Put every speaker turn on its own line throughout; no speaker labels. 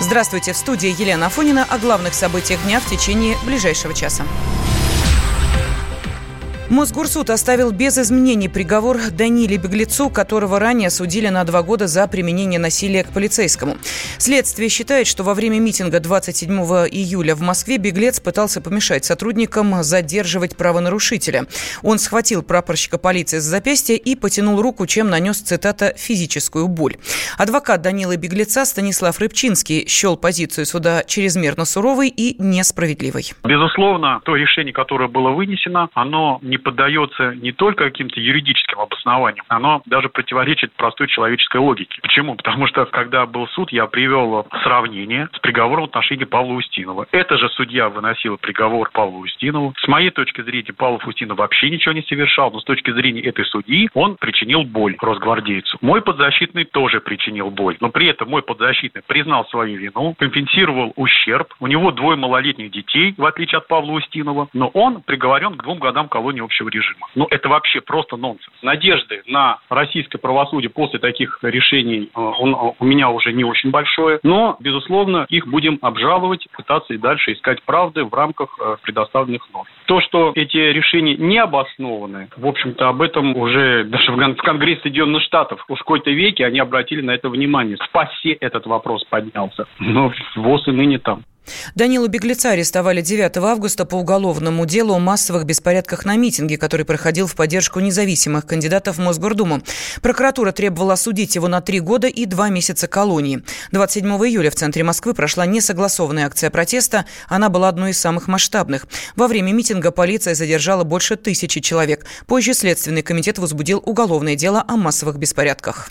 Здравствуйте, в студии Елена Афонина о главных событиях дня в течение ближайшего часа. Мосгорсуд оставил без изменений приговор Даниле Беглецу, которого ранее судили на два года за применение насилия к полицейскому. Следствие считает, что во время митинга 27 июля в Москве Беглец пытался помешать сотрудникам задерживать правонарушителя. Он схватил прапорщика полиции за запястье и потянул руку, чем нанес, цитата, «физическую боль». Адвокат Данилы Беглеца Станислав Рыбчинский счел позицию суда чрезмерно суровой и несправедливой.
Безусловно, то решение, которое было вынесено, оно не поддается не только каким-то юридическим обоснованиям, оно даже противоречит простой человеческой логике. Почему? Потому что, когда был суд, я привел сравнение с приговором в отношении Павла Устинова. Это же судья выносил приговор Павлу Устинову. С моей точки зрения, Павлов Устинов вообще ничего не совершал, но с точки зрения этой судьи он причинил боль росгвардейцу. Мой подзащитный тоже причинил боль, но при этом мой подзащитный признал свою вину, компенсировал ущерб. У него двое малолетних детей, в отличие от Павла Устинова, но он приговорен к двум годам колонии общего режима. Ну, это вообще просто нонсенс. Надежды на российское правосудие после таких решений э, он, э, у меня уже не очень большое, но, безусловно, их будем обжаловать, пытаться и дальше искать правды в рамках э, предоставленных норм. То, что эти решения не обоснованы, в общем-то, об этом уже даже в Конгресс Соединенных Штатов в какой-то веке они обратили на это внимание. В этот вопрос поднялся, но ВОЗ и ныне там.
Данилу Беглеца арестовали 9 августа по уголовному делу о массовых беспорядках на митинге, который проходил в поддержку независимых кандидатов в Мосгордуму. Прокуратура требовала осудить его на три года и два месяца колонии. 27 июля в центре Москвы прошла несогласованная акция протеста. Она была одной из самых масштабных. Во время митинга полиция задержала больше тысячи человек. Позже Следственный комитет возбудил уголовное дело о массовых беспорядках.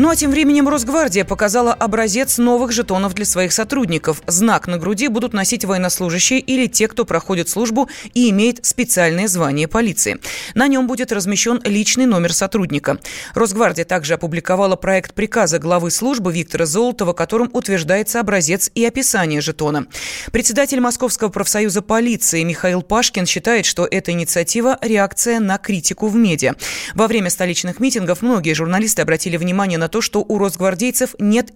Ну а тем временем Росгвардия показала образец новых жетонов для своих сотрудников. Знак на груди будут носить военнослужащие или те, кто проходит службу и имеет специальное звание полиции. На нем будет размещен личный номер сотрудника. Росгвардия также опубликовала проект приказа главы службы Виктора Золотова, которым утверждается образец и описание жетона. Председатель Московского профсоюза полиции Михаил Пашкин считает, что эта инициатива – реакция на критику в медиа. Во время столичных митингов многие журналисты обратили внимание на то, что у росгвардейцев нет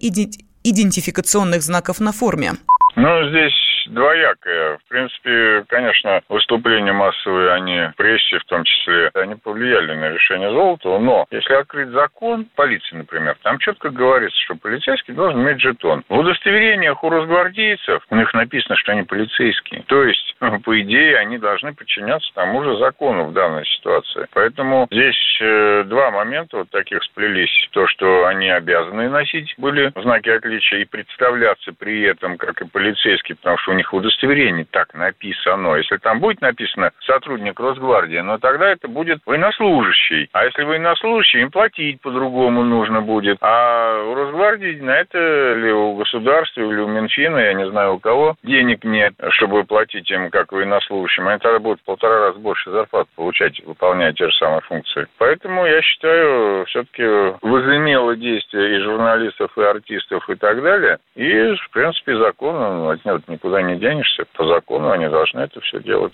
идентификационных знаков на форме.
Ну, здесь двоякое. В принципе, конечно, выступления массовые, они в прессе в том числе, они повлияли на решение Золотого, но если открыть закон, полиции, например, там четко говорится, что полицейский должен иметь жетон. В удостоверениях у росгвардейцев у них написано, что они полицейские. То есть, по идее, они должны подчиняться тому же закону в данной ситуации. Поэтому здесь э, два момента вот таких сплелись. То, что они обязаны носить были знаки отличия и представляться при этом как и полицейские, потому что у них в удостоверении так написано. Если там будет написано сотрудник Росгвардии, но тогда это будет военнослужащий. А если военнослужащий, им платить по-другому нужно будет. А у Росгвардии на это или у государства, или у Минфина, я не знаю у кого, денег нет, чтобы платить им как военнослужащим. Они тогда будут в полтора раза больше зарплат получать, выполняя те же самые функции. Поэтому я считаю, все-таки возымело действие и журналистов, и артистов, и так далее. И, в принципе, закон от него никуда денешься. По закону они должны это все делать.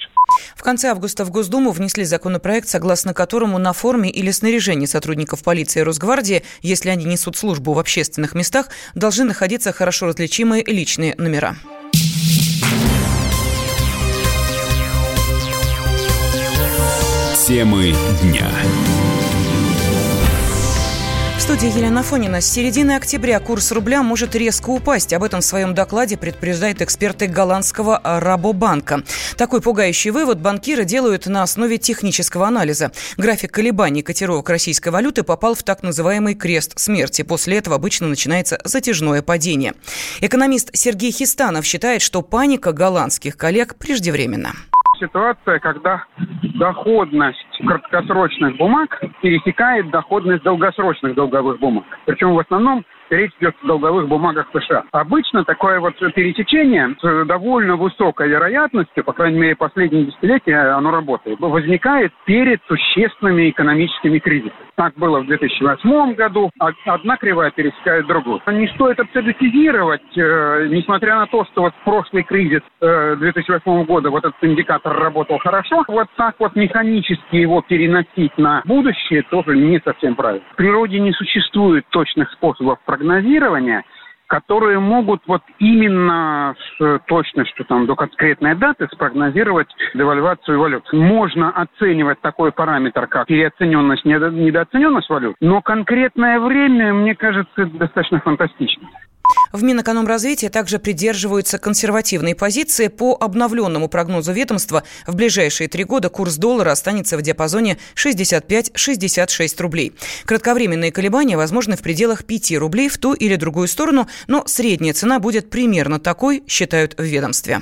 В конце августа в Госдуму внесли законопроект, согласно которому на форме или снаряжении сотрудников полиции и Росгвардии, если они несут службу в общественных местах, должны находиться хорошо различимые личные номера.
Темы дня
студии Елена Фонина. С середины октября курс рубля может резко упасть. Об этом в своем докладе предупреждают эксперты голландского Рабобанка. Такой пугающий вывод банкиры делают на основе технического анализа. График колебаний котировок российской валюты попал в так называемый крест смерти. После этого обычно начинается затяжное падение. Экономист Сергей Хистанов считает, что паника голландских коллег преждевременна
ситуация, когда доходность краткосрочных бумаг пересекает доходность долгосрочных долговых бумаг. Причем в основном речь идет о долговых бумагах США. Обычно такое вот пересечение с довольно высокой вероятностью, по крайней мере, последние десятилетия оно работает, возникает перед существенными экономическими кризисами. Так было в 2008 году. Одна кривая пересекает другую. Не стоит абсолютизировать, э, несмотря на то, что вот прошлый кризис э, 2008 года вот этот индикатор работал хорошо. Вот так вот механически его переносить на будущее тоже не совсем правильно. В природе не существует точных способов прогнозирования – которые могут вот именно с точностью там, до конкретной даты спрогнозировать девальвацию валют. Можно оценивать такой параметр, как переоцененность, недооцененность валют, но конкретное время, мне кажется, достаточно фантастично.
В Минэкономразвитии также придерживаются консервативной позиции. По обновленному прогнозу ведомства в ближайшие три года курс доллара останется в диапазоне 65-66 рублей. Кратковременные колебания возможны в пределах 5 рублей в ту или другую сторону, но средняя цена будет примерно такой, считают в ведомстве.